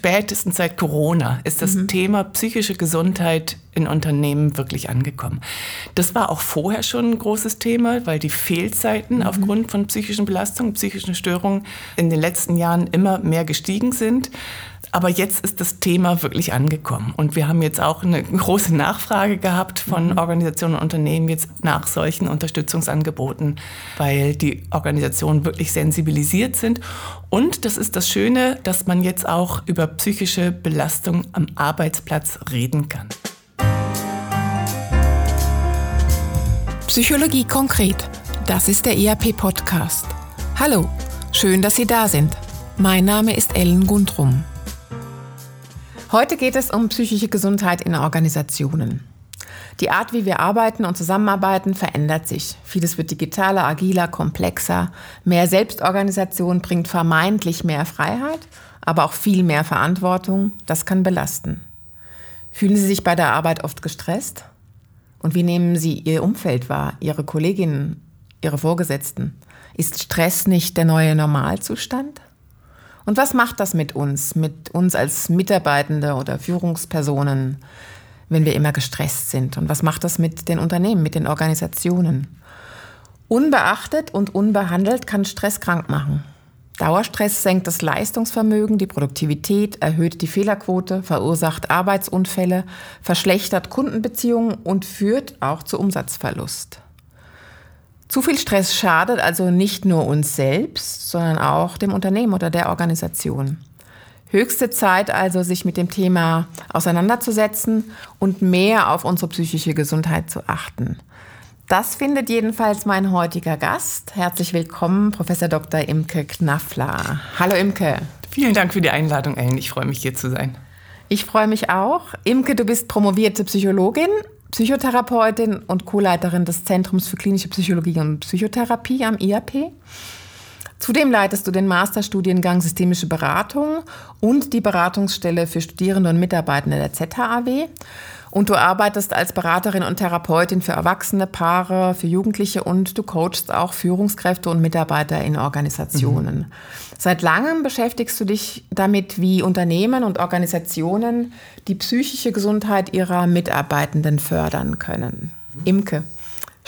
spätestens seit Corona ist das mhm. Thema psychische Gesundheit in Unternehmen wirklich angekommen. Das war auch vorher schon ein großes Thema, weil die Fehlzeiten mhm. aufgrund von psychischen Belastungen, psychischen Störungen in den letzten Jahren immer mehr gestiegen sind. Aber jetzt ist das Thema wirklich angekommen. Und wir haben jetzt auch eine große Nachfrage gehabt von mhm. Organisationen und Unternehmen jetzt nach solchen Unterstützungsangeboten, weil die Organisationen wirklich sensibilisiert sind. Und das ist das Schöne, dass man jetzt auch über psychische Belastung am Arbeitsplatz reden kann. Psychologie konkret. Das ist der ERP-Podcast. Hallo, schön, dass Sie da sind. Mein Name ist Ellen Gundrum. Heute geht es um psychische Gesundheit in Organisationen. Die Art, wie wir arbeiten und zusammenarbeiten, verändert sich. Vieles wird digitaler, agiler, komplexer. Mehr Selbstorganisation bringt vermeintlich mehr Freiheit, aber auch viel mehr Verantwortung. Das kann belasten. Fühlen Sie sich bei der Arbeit oft gestresst? Und wie nehmen Sie Ihr Umfeld wahr, Ihre Kolleginnen, Ihre Vorgesetzten? Ist Stress nicht der neue Normalzustand? Und was macht das mit uns, mit uns als Mitarbeitende oder Führungspersonen, wenn wir immer gestresst sind? Und was macht das mit den Unternehmen, mit den Organisationen? Unbeachtet und unbehandelt kann Stress krank machen. Dauerstress senkt das Leistungsvermögen, die Produktivität, erhöht die Fehlerquote, verursacht Arbeitsunfälle, verschlechtert Kundenbeziehungen und führt auch zu Umsatzverlust. Zu viel Stress schadet also nicht nur uns selbst, sondern auch dem Unternehmen oder der Organisation. Höchste Zeit also, sich mit dem Thema auseinanderzusetzen und mehr auf unsere psychische Gesundheit zu achten. Das findet jedenfalls mein heutiger Gast. Herzlich willkommen, Professor Dr. Imke Knaffler. Hallo Imke. Vielen Dank für die Einladung, Ellen. Ich freue mich, hier zu sein. Ich freue mich auch. Imke, du bist promovierte Psychologin Psychotherapeutin und Co-Leiterin des Zentrums für klinische Psychologie und Psychotherapie am IAP. Zudem leitest du den Masterstudiengang Systemische Beratung und die Beratungsstelle für Studierende und Mitarbeitende der ZHAW. Und du arbeitest als Beraterin und Therapeutin für Erwachsene, Paare, für Jugendliche und du coachst auch Führungskräfte und Mitarbeiter in Organisationen. Mhm. Seit langem beschäftigst du dich damit, wie Unternehmen und Organisationen die psychische Gesundheit ihrer Mitarbeitenden fördern können. Imke,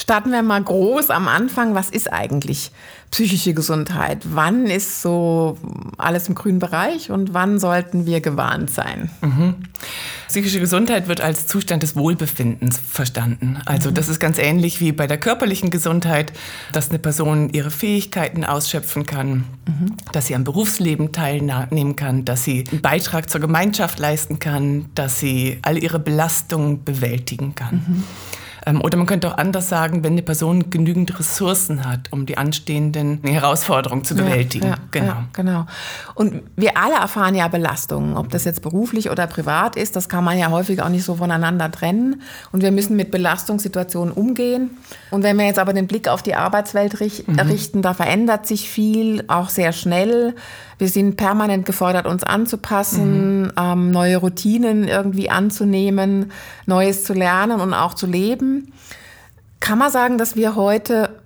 starten wir mal groß am Anfang. Was ist eigentlich psychische Gesundheit? Wann ist so alles im grünen Bereich und wann sollten wir gewarnt sein? Mhm. Psychische Gesundheit wird als Zustand des Wohlbefindens verstanden. Also mhm. das ist ganz ähnlich wie bei der körperlichen Gesundheit, dass eine Person ihre Fähigkeiten ausschöpfen kann, mhm. dass sie am Berufsleben teilnehmen kann, dass sie einen Beitrag zur Gemeinschaft leisten kann, dass sie all ihre Belastungen bewältigen kann. Mhm. Ähm, oder man könnte auch anders sagen, wenn eine Person genügend Ressourcen hat, um die anstehenden Herausforderungen zu bewältigen. Ja, ja, genau. Ja, genau. Und wir alle erfahren ja Belastungen, ob das jetzt beruflich oder privat ist, das kann man ja häufig auch nicht so voneinander trennen. Und wir müssen mit Belastungssituationen umgehen. Und wenn wir jetzt aber den Blick auf die Arbeitswelt mhm. richten, mhm. da verändert sich viel, auch sehr schnell. Wir sind permanent gefordert, uns anzupassen, mhm. ähm, neue Routinen irgendwie anzunehmen, Neues zu lernen und auch zu leben. Kann man sagen, dass wir heute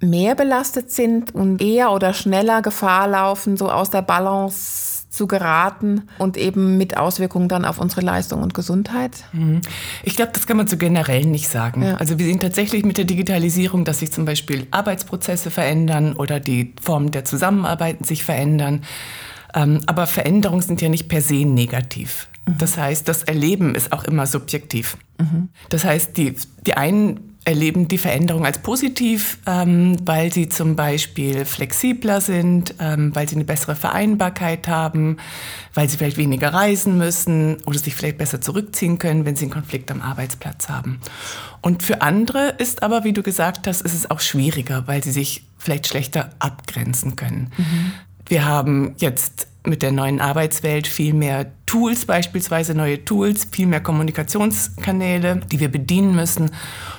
mehr belastet sind und eher oder schneller Gefahr laufen, so aus der Balance zu geraten und eben mit Auswirkungen dann auf unsere Leistung und Gesundheit? Mhm. Ich glaube, das kann man so generell nicht sagen. Ja. Also wir sehen tatsächlich mit der Digitalisierung, dass sich zum Beispiel Arbeitsprozesse verändern oder die Formen der Zusammenarbeit sich verändern. Ähm, aber Veränderungen sind ja nicht per se negativ. Mhm. Das heißt, das Erleben ist auch immer subjektiv. Mhm. Das heißt, die, die einen erleben die Veränderung als positiv, ähm, weil sie zum Beispiel flexibler sind, ähm, weil sie eine bessere Vereinbarkeit haben, weil sie vielleicht weniger reisen müssen oder sich vielleicht besser zurückziehen können, wenn sie einen Konflikt am Arbeitsplatz haben. Und für andere ist aber, wie du gesagt hast, ist es auch schwieriger, weil sie sich vielleicht schlechter abgrenzen können. Mhm. Wir haben jetzt mit der neuen Arbeitswelt viel mehr Tools, beispielsweise neue Tools, viel mehr Kommunikationskanäle, die wir bedienen müssen.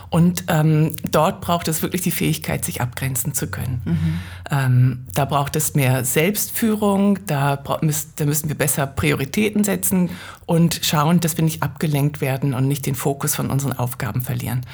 Und ähm, dort braucht es wirklich die Fähigkeit, sich abgrenzen zu können. Mhm. Ähm, da braucht es mehr Selbstführung, da, da müssen wir besser Prioritäten setzen und schauen, dass wir nicht abgelenkt werden und nicht den Fokus von unseren Aufgaben verlieren.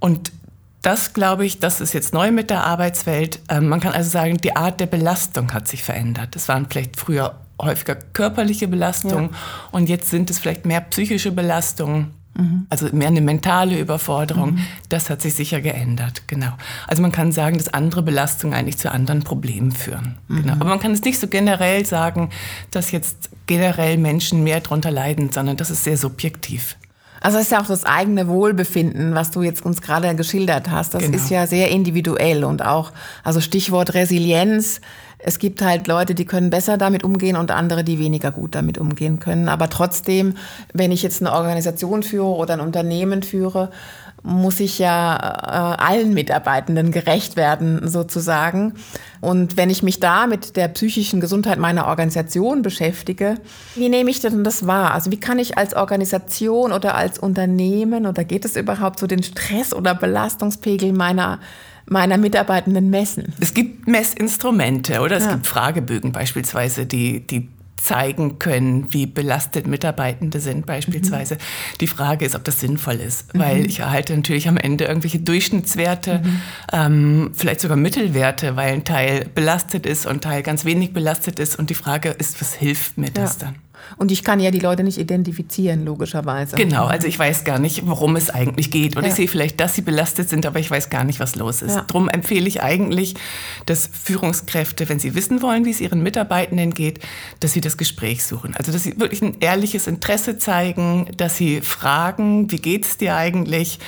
Und das, glaube ich, das ist jetzt neu mit der Arbeitswelt. Ähm, man kann also sagen, die Art der Belastung hat sich verändert. Es waren vielleicht früher häufiger körperliche Belastungen ja. und jetzt sind es vielleicht mehr psychische Belastungen. Mhm. Also mehr eine mentale Überforderung. Mhm. Das hat sich sicher geändert, genau. Also man kann sagen, dass andere Belastungen eigentlich zu anderen Problemen führen. Mhm. Genau. Aber man kann es nicht so generell sagen, dass jetzt generell Menschen mehr darunter leiden, sondern das ist sehr subjektiv. Also es ist ja auch das eigene Wohlbefinden, was du jetzt uns gerade geschildert hast. Das genau. ist ja sehr individuell und auch, also Stichwort Resilienz. Es gibt halt Leute, die können besser damit umgehen und andere, die weniger gut damit umgehen können. Aber trotzdem, wenn ich jetzt eine Organisation führe oder ein Unternehmen führe, muss ich ja äh, allen Mitarbeitenden gerecht werden, sozusagen. Und wenn ich mich da mit der psychischen Gesundheit meiner Organisation beschäftige, wie nehme ich denn das wahr? Also wie kann ich als Organisation oder als Unternehmen oder geht es überhaupt so den Stress- oder Belastungspegel meiner meiner Mitarbeitenden messen? Es gibt Messinstrumente oder es ja. gibt Fragebögen beispielsweise, die, die zeigen können, wie belastet Mitarbeitende sind beispielsweise. Mhm. Die Frage ist, ob das sinnvoll ist, mhm. weil ich erhalte natürlich am Ende irgendwelche Durchschnittswerte, mhm. ähm, vielleicht sogar Mittelwerte, weil ein Teil belastet ist und ein Teil ganz wenig belastet ist. Und die Frage ist, was hilft mir das ja. dann? Und ich kann ja die Leute nicht identifizieren, logischerweise. Genau, also ich weiß gar nicht, worum es eigentlich geht. Und ja. ich sehe vielleicht, dass sie belastet sind, aber ich weiß gar nicht, was los ist. Ja. Darum empfehle ich eigentlich, dass Führungskräfte, wenn sie wissen wollen, wie es ihren Mitarbeitenden geht, dass sie das Gespräch suchen. Also dass sie wirklich ein ehrliches Interesse zeigen, dass sie fragen, wie geht es dir eigentlich?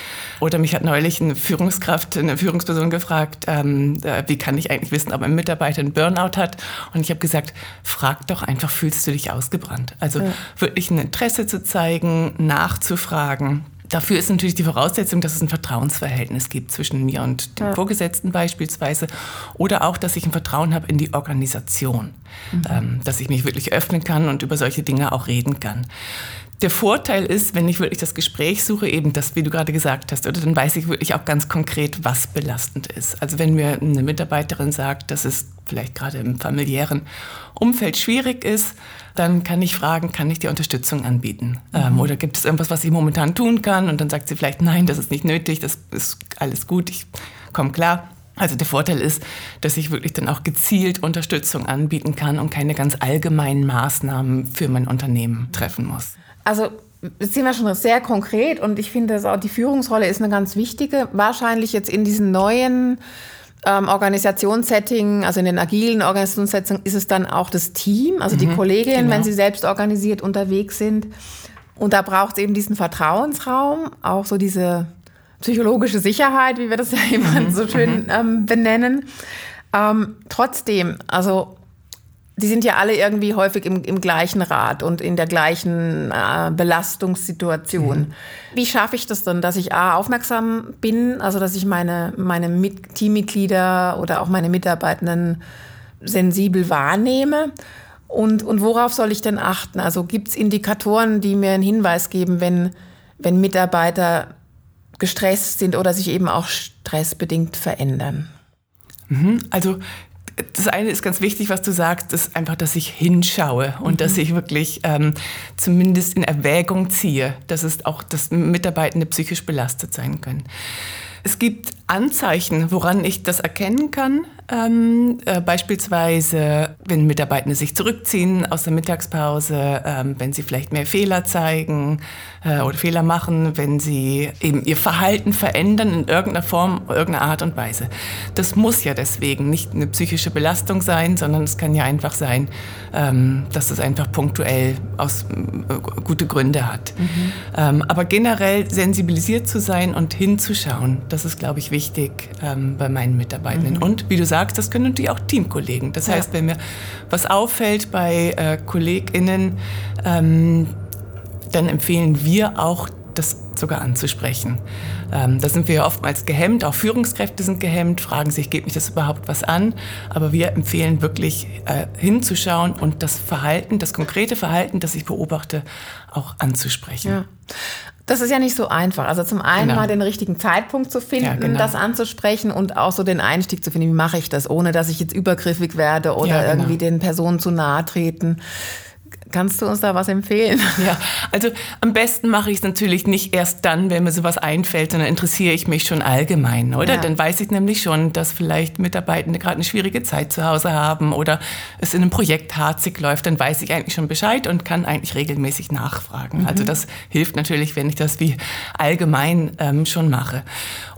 Oder mich hat neulich eine Führungskraft, eine Führungsperson gefragt, ähm, äh, wie kann ich eigentlich wissen, ob ein Mitarbeiter einen Burnout hat? Und ich habe gesagt, frag doch einfach, fühlst du dich ausgebrannt? Aufwand. Also ja. wirklich ein Interesse zu zeigen, nachzufragen. Dafür ist natürlich die Voraussetzung, dass es ein Vertrauensverhältnis gibt zwischen mir und dem ja. Vorgesetzten beispielsweise oder auch, dass ich ein Vertrauen habe in die Organisation, mhm. ähm, dass ich mich wirklich öffnen kann und über solche Dinge auch reden kann. Der Vorteil ist, wenn ich wirklich das Gespräch suche, eben das, wie du gerade gesagt hast, oder dann weiß ich wirklich auch ganz konkret, was belastend ist. Also wenn mir eine Mitarbeiterin sagt, dass es vielleicht gerade im familiären Umfeld schwierig ist, dann kann ich fragen, kann ich dir Unterstützung anbieten? Mhm. Ähm, oder gibt es irgendwas, was ich momentan tun kann? Und dann sagt sie vielleicht, nein, das ist nicht nötig, das ist alles gut, ich komme klar. Also der Vorteil ist, dass ich wirklich dann auch gezielt Unterstützung anbieten kann und keine ganz allgemeinen Maßnahmen für mein Unternehmen treffen muss. Also Jetzt sind wir schon sehr konkret und ich finde, dass auch die Führungsrolle ist eine ganz wichtige. Wahrscheinlich jetzt in diesen neuen ähm, Organisationssetting, also in den agilen Organisationssettingen, ist es dann auch das Team, also mhm, die Kolleginnen, genau. wenn sie selbst organisiert unterwegs sind. Und da braucht es eben diesen Vertrauensraum, auch so diese psychologische Sicherheit, wie wir das ja immer mhm, so schön mhm. ähm, benennen. Ähm, trotzdem, also die sind ja alle irgendwie häufig im, im gleichen Rad und in der gleichen äh, Belastungssituation. Mhm. Wie schaffe ich das dann, dass ich A, aufmerksam bin, also dass ich meine, meine Mit Teammitglieder oder auch meine Mitarbeitenden sensibel wahrnehme? Und, und worauf soll ich denn achten? Also gibt es Indikatoren, die mir einen Hinweis geben, wenn, wenn Mitarbeiter gestresst sind oder sich eben auch stressbedingt verändern? Mhm. Also das eine ist ganz wichtig, was du sagst, ist einfach, dass ich hinschaue und mhm. dass ich wirklich ähm, zumindest in Erwägung ziehe, dass es auch, dass Mitarbeitende psychisch belastet sein können. Es gibt Anzeichen, woran ich das erkennen kann. Ähm, äh, beispielsweise, wenn Mitarbeitende sich zurückziehen aus der Mittagspause, ähm, wenn sie vielleicht mehr Fehler zeigen äh, oder Fehler machen, wenn sie eben ihr Verhalten verändern in irgendeiner Form, irgendeiner Art und Weise. Das muss ja deswegen nicht eine psychische Belastung sein, sondern es kann ja einfach sein, ähm, dass es einfach punktuell aus äh, gute Gründe hat. Mhm. Ähm, aber generell sensibilisiert zu sein und hinzuschauen, das ist, glaube ich, wichtig ähm, bei meinen Mitarbeitenden. Mhm. Und wie du sagst, das können natürlich auch Teamkollegen. Das heißt, wenn mir was auffällt bei äh, KollegInnen, ähm, dann empfehlen wir auch, das sogar anzusprechen. Ähm, da sind wir oftmals gehemmt, auch Führungskräfte sind gehemmt, fragen sich, geht mich das überhaupt was an? Aber wir empfehlen wirklich äh, hinzuschauen und das Verhalten, das konkrete Verhalten, das ich beobachte, auch anzusprechen. Ja. Das ist ja nicht so einfach. Also zum einen genau. mal den richtigen Zeitpunkt zu finden, ja, genau. das anzusprechen und auch so den Einstieg zu finden, wie mache ich das, ohne dass ich jetzt übergriffig werde oder ja, genau. irgendwie den Personen zu nahe treten. Kannst du uns da was empfehlen? Ja, also am besten mache ich es natürlich nicht erst dann, wenn mir sowas einfällt, sondern interessiere ich mich schon allgemein, oder? Ja. Dann weiß ich nämlich schon, dass vielleicht Mitarbeitende gerade eine schwierige Zeit zu Hause haben oder es in einem Projekt harzig läuft. Dann weiß ich eigentlich schon Bescheid und kann eigentlich regelmäßig nachfragen. Mhm. Also das hilft natürlich, wenn ich das wie allgemein ähm, schon mache.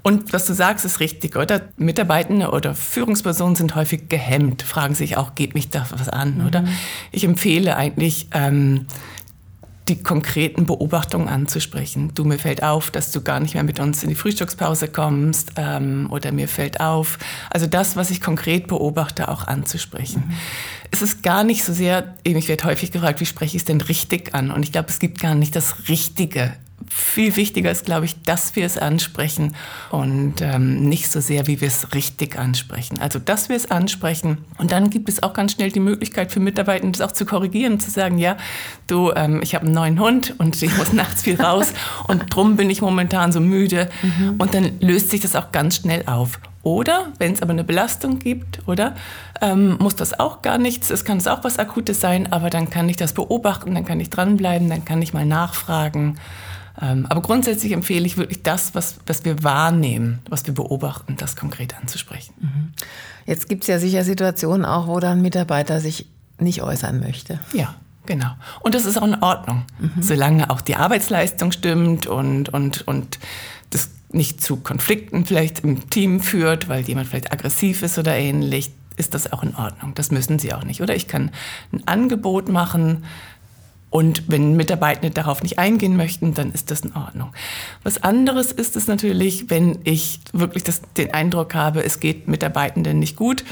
Und was du sagst, ist richtig, oder? Mitarbeitende oder Führungspersonen sind häufig gehemmt, fragen sich auch, geht mich da was an, mhm. oder? Ich empfehle eigentlich, ähm, die konkreten Beobachtungen anzusprechen. Du, mir fällt auf, dass du gar nicht mehr mit uns in die Frühstückspause kommst ähm, oder mir fällt auf. Also das, was ich konkret beobachte, auch anzusprechen. Mhm. Es ist gar nicht so sehr, ich werde häufig gefragt, wie spreche ich es denn richtig an? Und ich glaube, es gibt gar nicht das Richtige viel wichtiger ist, glaube ich, dass wir es ansprechen und ähm, nicht so sehr, wie wir es richtig ansprechen. Also, dass wir es ansprechen. Und dann gibt es auch ganz schnell die Möglichkeit für Mitarbeiter, das auch zu korrigieren und zu sagen, ja, du, ähm, ich habe einen neuen Hund und ich muss nachts viel raus und drum bin ich momentan so müde. Mhm. Und dann löst sich das auch ganz schnell auf. Oder wenn es aber eine Belastung gibt, oder ähm, muss das auch gar nichts, es kann es auch was Akutes sein, aber dann kann ich das beobachten, dann kann ich dranbleiben, dann kann ich mal nachfragen. Ähm, aber grundsätzlich empfehle ich wirklich das, was, was wir wahrnehmen, was wir beobachten, das konkret anzusprechen. Mhm. Jetzt gibt es ja sicher Situationen auch, wo dann ein Mitarbeiter sich nicht äußern möchte. Ja. Genau. Und das ist auch in Ordnung, mhm. solange auch die Arbeitsleistung stimmt und, und, und das nicht zu Konflikten vielleicht im Team führt, weil jemand vielleicht aggressiv ist oder ähnlich, ist das auch in Ordnung. Das müssen sie auch nicht. Oder ich kann ein Angebot machen, und wenn Mitarbeitende darauf nicht eingehen möchten, dann ist das in Ordnung. Was anderes ist es natürlich, wenn ich wirklich das, den Eindruck habe, es geht Mitarbeitenden nicht gut.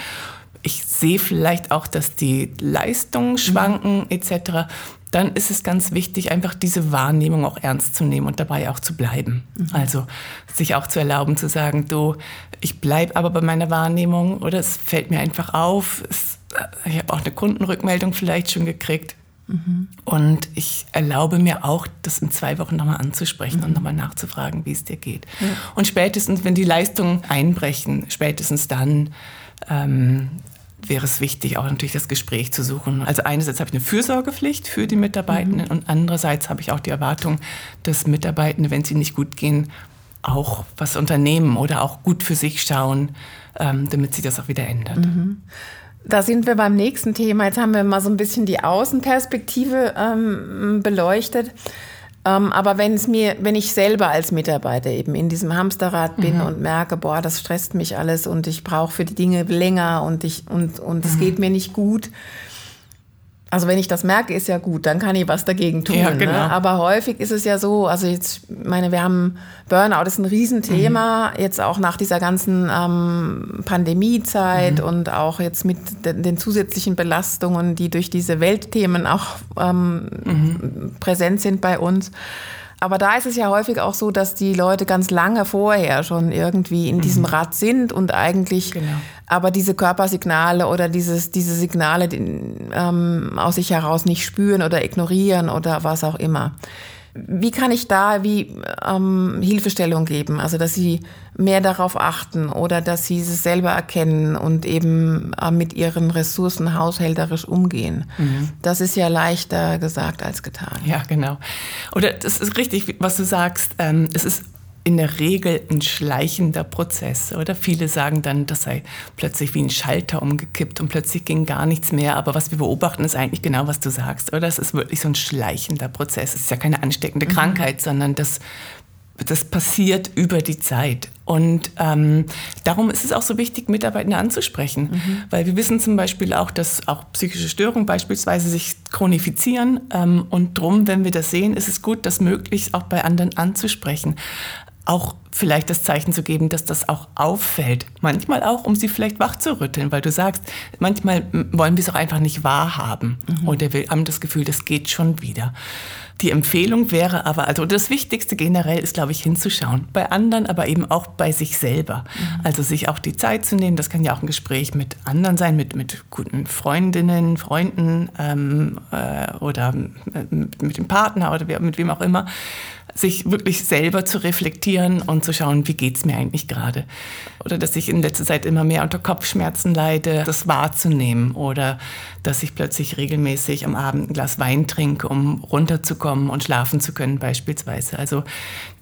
Ich sehe vielleicht auch, dass die Leistungen mhm. schwanken mhm. etc. Dann ist es ganz wichtig, einfach diese Wahrnehmung auch ernst zu nehmen und dabei auch zu bleiben. Mhm. Also sich auch zu erlauben zu sagen, du, ich bleibe aber bei meiner Wahrnehmung oder es fällt mir einfach auf. Es, ich habe auch eine Kundenrückmeldung vielleicht schon gekriegt Mhm. Und ich erlaube mir auch, das in zwei Wochen nochmal anzusprechen mhm. und nochmal nachzufragen, wie es dir geht. Ja. Und spätestens, wenn die Leistungen einbrechen, spätestens dann ähm, wäre es wichtig, auch natürlich das Gespräch zu suchen. Also einerseits habe ich eine Fürsorgepflicht für die Mitarbeitenden mhm. und andererseits habe ich auch die Erwartung, dass Mitarbeitende, wenn sie nicht gut gehen, auch was unternehmen oder auch gut für sich schauen, ähm, damit sich das auch wieder ändert. Mhm. Da sind wir beim nächsten Thema. Jetzt haben wir mal so ein bisschen die Außenperspektive ähm, beleuchtet. Ähm, aber wenn es mir, wenn ich selber als Mitarbeiter eben in diesem Hamsterrad bin mhm. und merke, boah, das stresst mich alles und ich brauche für die Dinge länger und ich und und es mhm. geht mir nicht gut, also wenn ich das merke, ist ja gut, dann kann ich was dagegen tun. Ja, ne? genau. ne? Aber häufig ist es ja so, also jetzt, meine, wir haben Burnout ist ein Riesenthema, mhm. jetzt auch nach dieser ganzen ähm, Pandemiezeit mhm. und auch jetzt mit den, den, zusätzlichen Belastungen, die durch diese Weltthemen auch ähm, mhm. präsent sind bei uns. Aber da ist es ja häufig auch so, dass die Leute ganz lange vorher schon irgendwie in diesem mhm. Rad sind und eigentlich genau. aber diese Körpersignale oder dieses, diese Signale die, ähm, aus sich heraus nicht spüren oder ignorieren oder was auch immer. Wie kann ich da wie ähm, Hilfestellung geben? Also, dass sie mehr darauf achten oder dass sie es selber erkennen und eben äh, mit ihren Ressourcen haushälterisch umgehen. Mhm. Das ist ja leichter gesagt als getan. Ja, genau. Oder das ist richtig, was du sagst. Ähm, es ist in der Regel ein schleichender Prozess. Oder viele sagen dann, das sei plötzlich wie ein Schalter umgekippt und plötzlich ging gar nichts mehr. Aber was wir beobachten, ist eigentlich genau, was du sagst. Oder es ist wirklich so ein schleichender Prozess. Es ist ja keine ansteckende mhm. Krankheit, sondern das, das passiert über die Zeit. Und ähm, darum ist es auch so wichtig, Mitarbeitende anzusprechen. Mhm. Weil wir wissen zum Beispiel auch, dass auch psychische Störungen beispielsweise sich chronifizieren. Ähm, und drum, wenn wir das sehen, ist es gut, das möglichst auch bei anderen anzusprechen auch vielleicht das Zeichen zu geben, dass das auch auffällt. Manchmal auch, um sie vielleicht wachzurütteln, weil du sagst, manchmal wollen wir es auch einfach nicht wahrhaben mhm. oder wir haben das Gefühl, das geht schon wieder. Die Empfehlung wäre aber, also das Wichtigste generell ist, glaube ich, hinzuschauen. Bei anderen, aber eben auch bei sich selber. Mhm. Also sich auch die Zeit zu nehmen. Das kann ja auch ein Gespräch mit anderen sein, mit, mit guten Freundinnen, Freunden ähm, äh, oder mit, mit dem Partner oder mit wem auch immer sich wirklich selber zu reflektieren und zu schauen, wie geht es mir eigentlich gerade. Oder dass ich in letzter Zeit immer mehr unter Kopfschmerzen leide, das wahrzunehmen. Oder dass ich plötzlich regelmäßig am Abend ein Glas Wein trinke, um runterzukommen und schlafen zu können beispielsweise. Also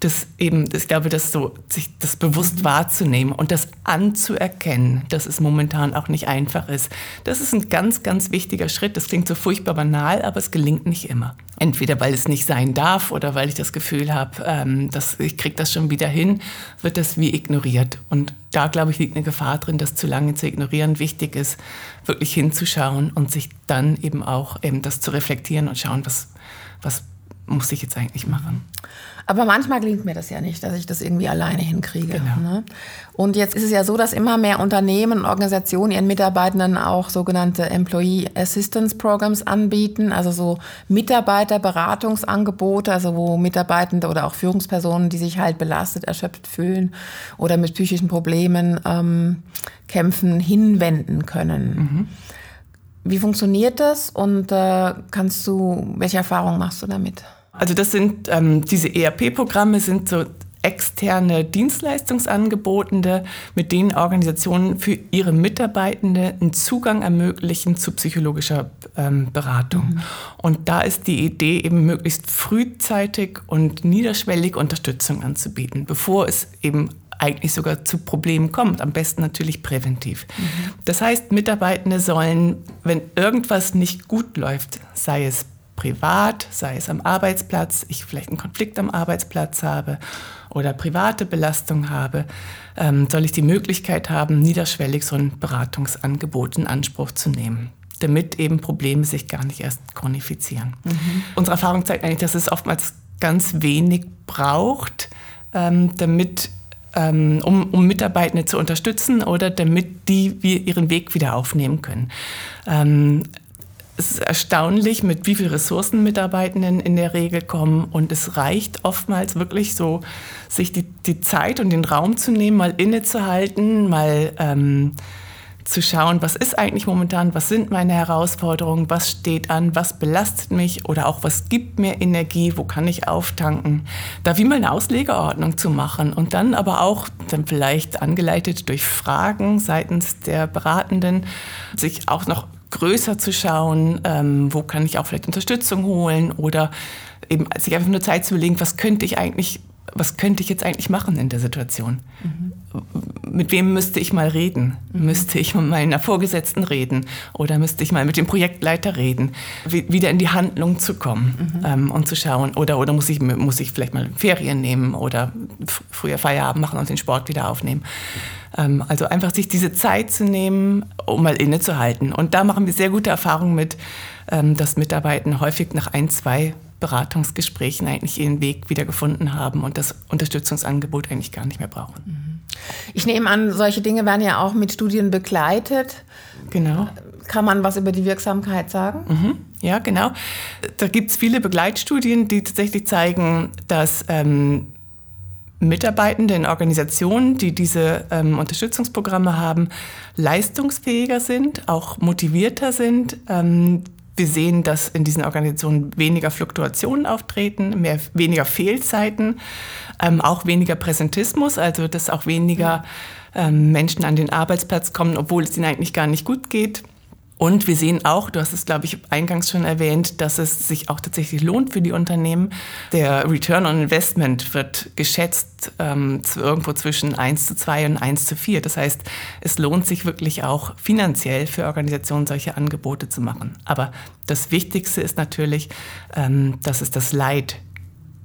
das eben, ich glaube, das so, sich das bewusst wahrzunehmen und das anzuerkennen, dass es momentan auch nicht einfach ist. Das ist ein ganz, ganz wichtiger Schritt. Das klingt so furchtbar banal, aber es gelingt nicht immer. Entweder weil es nicht sein darf oder weil ich das Gefühl habe, ähm, dass ich kriege das schon wieder hin, wird das wie ignoriert. Und da, glaube ich, liegt eine Gefahr drin, das zu lange zu ignorieren. Wichtig ist, wirklich hinzuschauen und sich dann eben auch eben das zu reflektieren und schauen, was, was muss ich jetzt eigentlich machen. Aber manchmal gelingt mir das ja nicht, dass ich das irgendwie alleine hinkriege. Genau. Ne? Und jetzt ist es ja so, dass immer mehr Unternehmen und Organisationen ihren Mitarbeitenden auch sogenannte Employee Assistance Programs anbieten, also so Mitarbeiterberatungsangebote, also wo Mitarbeitende oder auch Führungspersonen, die sich halt belastet, erschöpft fühlen oder mit psychischen Problemen ähm, kämpfen, hinwenden können. Mhm. Wie funktioniert das und äh, kannst du, welche Erfahrungen machst du damit? Also das sind ähm, diese ERP-Programme sind so externe Dienstleistungsangebote, mit denen Organisationen für ihre Mitarbeitende einen Zugang ermöglichen zu psychologischer ähm, Beratung. Mhm. Und da ist die Idee eben möglichst frühzeitig und niederschwellig Unterstützung anzubieten, bevor es eben eigentlich sogar zu Problemen kommt, am besten natürlich präventiv. Mhm. Das heißt, Mitarbeitende sollen, wenn irgendwas nicht gut läuft, sei es privat, sei es am Arbeitsplatz, ich vielleicht einen Konflikt am Arbeitsplatz habe oder private Belastung habe, ähm, soll ich die Möglichkeit haben, niederschwellig so ein Beratungsangebot in Anspruch zu nehmen damit eben Probleme sich gar nicht erst chronifizieren. Mhm. Unsere Erfahrung zeigt eigentlich, dass es oftmals ganz wenig braucht, ähm, damit ähm, um, um Mitarbeitende zu unterstützen oder damit die wir ihren Weg wieder aufnehmen können. Ähm, es ist erstaunlich, mit wie vielen Ressourcen Mitarbeitenden in der Regel kommen. Und es reicht oftmals wirklich so, sich die, die Zeit und den Raum zu nehmen, mal innezuhalten, mal ähm, zu schauen, was ist eigentlich momentan, was sind meine Herausforderungen, was steht an, was belastet mich oder auch was gibt mir Energie, wo kann ich auftanken. Da wie mal eine Auslegeordnung zu machen und dann aber auch dann vielleicht angeleitet durch Fragen seitens der Beratenden, sich auch noch größer zu schauen, ähm, wo kann ich auch vielleicht Unterstützung holen oder eben sich einfach nur Zeit zu überlegen, was könnte ich eigentlich, was könnte ich jetzt eigentlich machen in der Situation? Mhm. Mit wem müsste ich mal reden? Müsste ich mit meiner Vorgesetzten reden oder müsste ich mal mit dem Projektleiter reden? Wie, wieder in die Handlung zu kommen mhm. ähm, und zu schauen oder, oder muss, ich, muss ich vielleicht mal Ferien nehmen oder früher Feierabend machen und den Sport wieder aufnehmen? Ähm, also einfach sich diese Zeit zu nehmen, um mal innezuhalten. Und da machen wir sehr gute Erfahrungen mit, ähm, dass Mitarbeiter häufig nach ein, zwei Beratungsgesprächen eigentlich ihren Weg wieder gefunden haben und das Unterstützungsangebot eigentlich gar nicht mehr brauchen. Mhm. Ich nehme an, solche Dinge werden ja auch mit Studien begleitet. Genau. Kann man was über die Wirksamkeit sagen? Mhm. Ja, genau. Da gibt es viele Begleitstudien, die tatsächlich zeigen, dass ähm, Mitarbeitende in Organisationen, die diese ähm, Unterstützungsprogramme haben, leistungsfähiger sind, auch motivierter sind. Ähm, wir sehen, dass in diesen Organisationen weniger Fluktuationen auftreten, mehr, weniger Fehlzeiten, ähm, auch weniger Präsentismus, also dass auch weniger ähm, Menschen an den Arbeitsplatz kommen, obwohl es ihnen eigentlich gar nicht gut geht. Und wir sehen auch, du hast es, glaube ich, eingangs schon erwähnt, dass es sich auch tatsächlich lohnt für die Unternehmen. Der Return on Investment wird geschätzt ähm, irgendwo zwischen 1 zu 2 und 1 zu 4. Das heißt, es lohnt sich wirklich auch finanziell für Organisationen solche Angebote zu machen. Aber das Wichtigste ist natürlich, ähm, dass es das Leid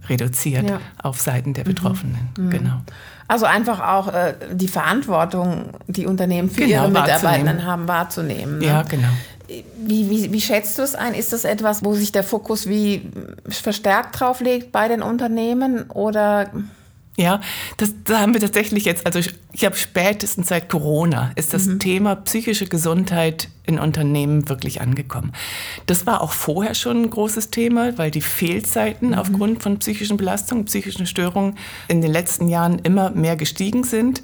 reduziert ja. auf Seiten der mhm. Betroffenen. Mhm. Genau. Also einfach auch äh, die Verantwortung, die Unternehmen für genau, ihre Mitarbeitenden haben, wahrzunehmen. Ne? Ja, genau. Wie, wie, wie schätzt du es ein? Ist das etwas, wo sich der Fokus wie verstärkt drauf legt bei den Unternehmen oder Ja, das, da haben wir tatsächlich jetzt, also ich, ich habe spätestens seit Corona ist das mhm. Thema psychische Gesundheit in Unternehmen wirklich angekommen. Das war auch vorher schon ein großes Thema, weil die Fehlzeiten mhm. aufgrund von psychischen Belastungen, psychischen Störungen in den letzten Jahren immer mehr gestiegen sind.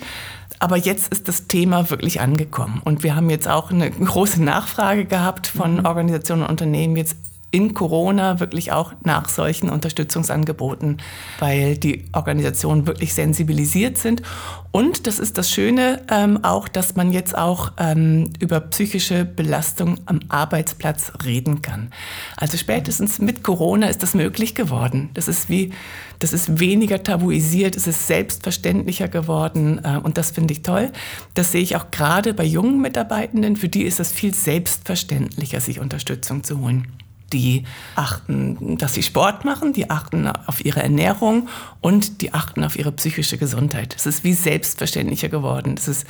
Aber jetzt ist das Thema wirklich angekommen. Und wir haben jetzt auch eine große Nachfrage gehabt von mhm. Organisationen und Unternehmen jetzt in Corona wirklich auch nach solchen Unterstützungsangeboten, weil die Organisationen wirklich sensibilisiert sind. Und das ist das Schöne ähm, auch, dass man jetzt auch ähm, über psychische Belastung am Arbeitsplatz reden kann. Also spätestens mit Corona ist das möglich geworden. Das ist wie, das ist weniger tabuisiert, es ist selbstverständlicher geworden äh, und das finde ich toll. Das sehe ich auch gerade bei jungen Mitarbeitenden. Für die ist es viel selbstverständlicher, sich Unterstützung zu holen die achten, dass sie Sport machen, die achten auf ihre Ernährung und die achten auf ihre psychische Gesundheit. Es ist wie selbstverständlicher geworden. Es ist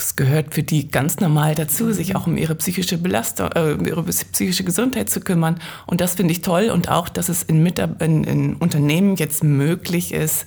es gehört für die ganz normal dazu, sich auch um ihre psychische Belastung, äh, ihre psychische Gesundheit zu kümmern. Und das finde ich toll. Und auch, dass es in, in, in Unternehmen jetzt möglich ist,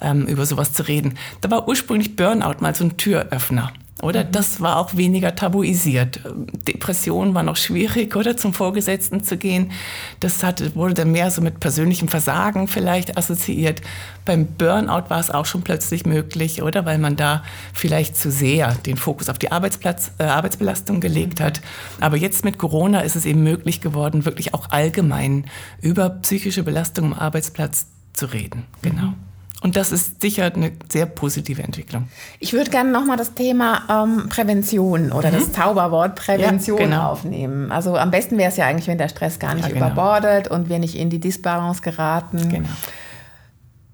ähm, über sowas zu reden. Da war ursprünglich Burnout mal so ein Türöffner. Oder mhm. das war auch weniger tabuisiert. Depression war noch schwierig, oder zum Vorgesetzten zu gehen. Das hatte, wurde dann mehr so mit persönlichem Versagen vielleicht assoziiert. Beim Burnout war es auch schon plötzlich möglich, oder weil man da vielleicht zu sehr den Fokus auf die Arbeitsplatz, äh, Arbeitsbelastung gelegt hat. Aber jetzt mit Corona ist es eben möglich geworden, wirklich auch allgemein über psychische Belastung am Arbeitsplatz zu reden. Genau. Mhm. Und das ist sicher eine sehr positive Entwicklung. Ich würde gerne nochmal das Thema ähm, Prävention oder mhm. das Zauberwort Prävention ja, genau. aufnehmen. Also am besten wäre es ja eigentlich, wenn der Stress gar nicht ja, genau. überbordet und wir nicht in die Disbalance geraten. Genau.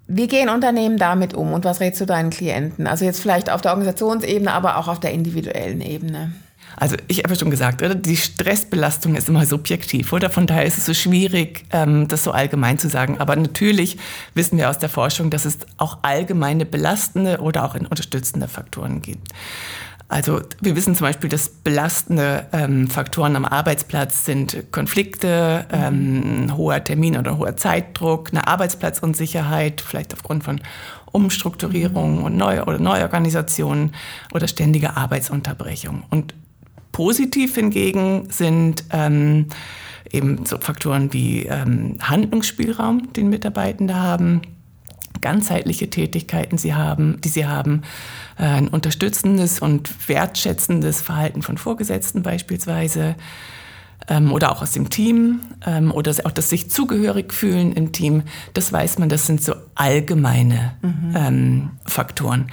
Wie gehen Unternehmen damit um und was rätst du deinen Klienten? Also jetzt vielleicht auf der Organisationsebene, aber auch auf der individuellen Ebene. Also ich habe schon gesagt, oder? die Stressbelastung ist immer subjektiv, oder? Von daher ist es so schwierig, ähm, das so allgemein zu sagen. Aber natürlich wissen wir aus der Forschung, dass es auch allgemeine belastende oder auch unterstützende Faktoren gibt. Also wir wissen zum Beispiel, dass belastende ähm, Faktoren am Arbeitsplatz sind Konflikte, ähm, hoher Termin- oder hoher Zeitdruck, eine Arbeitsplatzunsicherheit, vielleicht aufgrund von Umstrukturierungen und Neu- oder Neuorganisationen oder ständige Arbeitsunterbrechung. Und Positiv hingegen sind ähm, eben so Faktoren wie ähm, Handlungsspielraum, den Mitarbeitende haben, ganzheitliche Tätigkeiten sie haben, die sie haben, äh, ein unterstützendes und wertschätzendes Verhalten von Vorgesetzten beispielsweise oder auch aus dem Team ähm, oder auch das sich zugehörig fühlen im Team, das weiß man, das sind so allgemeine mhm. ähm, Faktoren.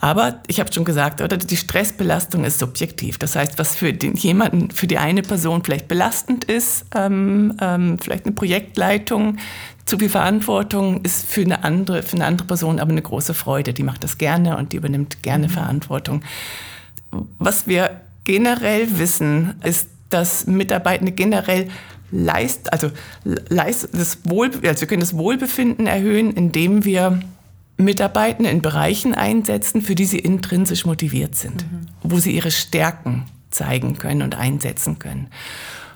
Aber ich habe schon gesagt, oder die Stressbelastung ist subjektiv. Das heißt, was für den jemanden, für die eine Person vielleicht belastend ist, ähm, ähm, vielleicht eine Projektleitung, zu viel Verantwortung ist für eine andere, für eine andere Person aber eine große Freude. Die macht das gerne und die übernimmt gerne mhm. Verantwortung. Was wir generell wissen, ist, dass Mitarbeitende generell leist, also leist, das Wohl, also wir können das Wohlbefinden erhöhen, indem wir Mitarbeitende in Bereichen einsetzen, für die sie intrinsisch motiviert sind, mhm. wo sie ihre Stärken zeigen können und einsetzen können.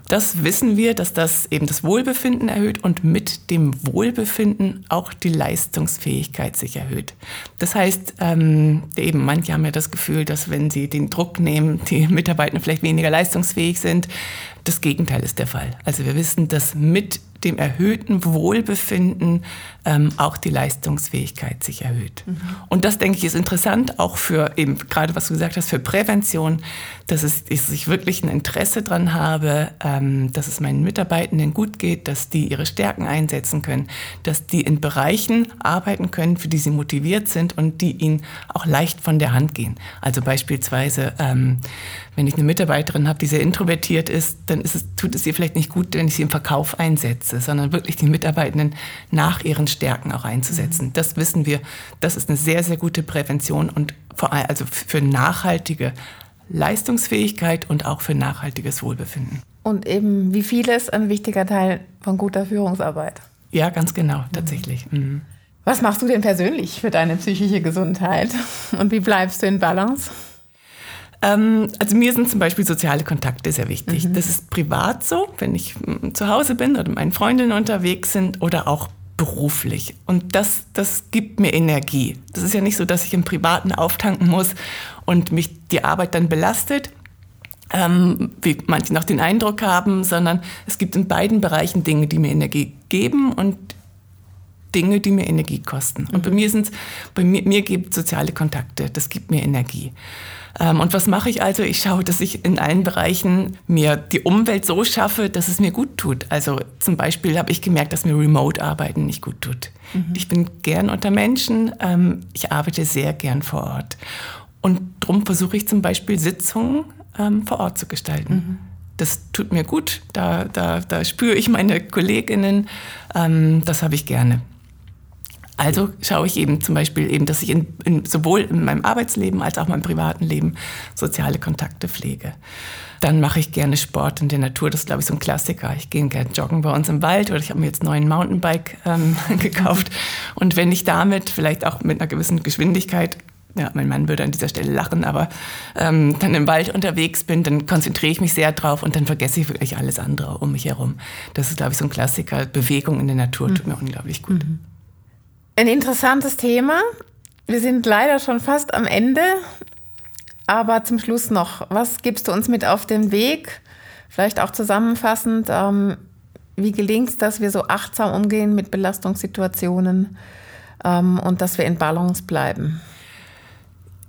Das wissen wir, dass das eben das Wohlbefinden erhöht und mit dem Wohlbefinden auch die Leistungsfähigkeit sich erhöht. Das heißt, ähm, eben manche haben ja das Gefühl, dass wenn sie den Druck nehmen, die Mitarbeiter vielleicht weniger leistungsfähig sind. Das Gegenteil ist der Fall. Also wir wissen, dass mit dem erhöhten Wohlbefinden ähm, auch die Leistungsfähigkeit sich erhöht. Mhm. Und das, denke ich, ist interessant, auch für eben gerade, was du gesagt hast, für Prävention, dass, es, dass ich wirklich ein Interesse daran habe, ähm, dass es meinen Mitarbeitenden gut geht, dass die ihre Stärken einsetzen können, dass die in Bereichen arbeiten können, für die sie motiviert sind und die ihnen auch leicht von der Hand gehen. Also beispielsweise, ähm, wenn ich eine Mitarbeiterin habe, die sehr introvertiert ist, dann ist es, tut es ihr vielleicht nicht gut, wenn ich sie im Verkauf einsetze, sondern wirklich die Mitarbeitenden nach ihren Stärken auch einzusetzen. Mhm. Das wissen wir, das ist eine sehr, sehr gute Prävention und vor allem also für nachhaltige Leistungsfähigkeit und auch für nachhaltiges Wohlbefinden. Und eben wie vieles ein wichtiger Teil von guter Führungsarbeit. Ja, ganz genau, tatsächlich. Mhm. Was machst du denn persönlich für deine psychische Gesundheit und wie bleibst du in Balance? Ähm, also mir sind zum Beispiel soziale Kontakte sehr wichtig. Mhm. Das ist privat so, wenn ich mm, zu Hause bin oder mit meinen Freundinnen unterwegs sind oder auch beruflich. Und das, das gibt mir Energie. Das ist ja nicht so, dass ich im Privaten auftanken muss und mich die Arbeit dann belastet, ähm, wie manche noch den Eindruck haben, sondern es gibt in beiden Bereichen Dinge, die mir Energie geben und Dinge, die mir Energie kosten. Und bei mhm. mir sind bei mir, mir gibt soziale Kontakte, das gibt mir Energie. Ähm, und was mache ich also? Ich schaue, dass ich in allen Bereichen mir die Umwelt so schaffe, dass es mir gut tut. Also zum Beispiel habe ich gemerkt, dass mir Remote-Arbeiten nicht gut tut. Mhm. Ich bin gern unter Menschen, ähm, ich arbeite sehr gern vor Ort. Und darum versuche ich zum Beispiel Sitzungen ähm, vor Ort zu gestalten. Mhm. Das tut mir gut, da, da, da spüre ich meine Kolleginnen, das habe ich gerne. Also schaue ich eben zum Beispiel eben, dass ich in, in, sowohl in meinem Arbeitsleben als auch in meinem privaten Leben soziale Kontakte pflege. Dann mache ich gerne Sport in der Natur. Das ist, glaube ich, so ein Klassiker. Ich gehe gerne joggen bei uns im Wald oder ich habe mir jetzt einen neuen Mountainbike ähm, gekauft. Und wenn ich damit vielleicht auch mit einer gewissen Geschwindigkeit ja, mein Mann würde an dieser Stelle lachen, aber ähm, dann im Wald unterwegs bin, dann konzentriere ich mich sehr drauf und dann vergesse ich wirklich alles andere um mich herum. Das ist, glaube ich, so ein Klassiker. Bewegung in der Natur tut mir unglaublich gut. Mhm. Ein interessantes Thema. Wir sind leider schon fast am Ende. Aber zum Schluss noch, was gibst du uns mit auf den Weg? Vielleicht auch zusammenfassend, ähm, wie gelingt es, dass wir so achtsam umgehen mit Belastungssituationen ähm, und dass wir in Balance bleiben?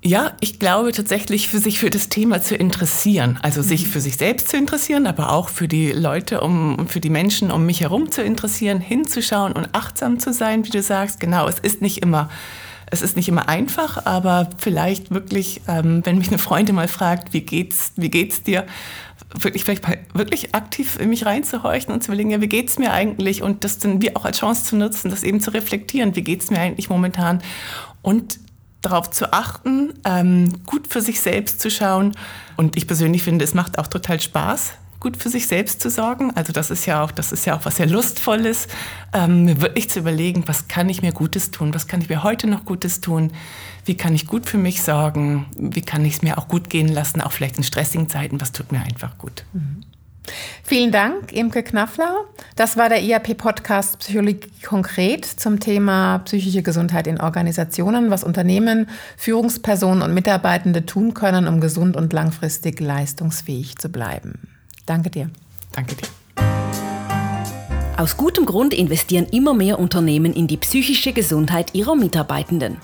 Ja, ich glaube tatsächlich, für sich für das Thema zu interessieren. Also sich mhm. für sich selbst zu interessieren, aber auch für die Leute, um, für die Menschen um mich herum zu interessieren, hinzuschauen und achtsam zu sein, wie du sagst. Genau, es ist nicht immer, es ist nicht immer einfach, aber vielleicht wirklich, ähm, wenn mich eine Freundin mal fragt, wie geht's, wie geht's dir? Wirklich, vielleicht wirklich aktiv in mich reinzuhorchen und zu überlegen, ja, wie geht's mir eigentlich? Und das dann wie auch als Chance zu nutzen, das eben zu reflektieren, wie geht's mir eigentlich momentan? Und darauf zu achten, ähm, gut für sich selbst zu schauen. Und ich persönlich finde, es macht auch total Spaß, gut für sich selbst zu sorgen. Also das ist ja auch, das ist ja auch was sehr Lustvolles, ähm, mir wirklich zu überlegen, was kann ich mir Gutes tun, was kann ich mir heute noch Gutes tun, wie kann ich gut für mich sorgen, wie kann ich es mir auch gut gehen lassen, auch vielleicht in stressigen Zeiten, was tut mir einfach gut. Mhm. Vielen Dank, Imke Knaffler. Das war der IAP-Podcast Psychologie konkret zum Thema psychische Gesundheit in Organisationen, was Unternehmen, Führungspersonen und Mitarbeitende tun können, um gesund und langfristig leistungsfähig zu bleiben. Danke dir. Danke dir. Aus gutem Grund investieren immer mehr Unternehmen in die psychische Gesundheit ihrer Mitarbeitenden.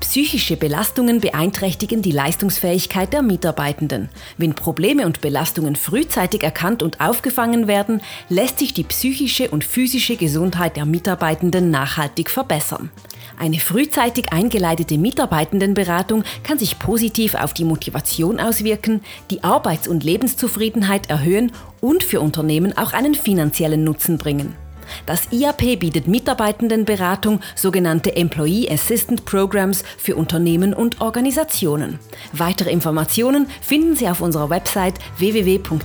Psychische Belastungen beeinträchtigen die Leistungsfähigkeit der Mitarbeitenden. Wenn Probleme und Belastungen frühzeitig erkannt und aufgefangen werden, lässt sich die psychische und physische Gesundheit der Mitarbeitenden nachhaltig verbessern. Eine frühzeitig eingeleitete Mitarbeitendenberatung kann sich positiv auf die Motivation auswirken, die Arbeits- und Lebenszufriedenheit erhöhen und für Unternehmen auch einen finanziellen Nutzen bringen. Das IAP bietet Mitarbeitendenberatung, sogenannte Employee Assistant Programs für Unternehmen und Organisationen. Weitere Informationen finden Sie auf unserer Website www.zaw.ch/iap.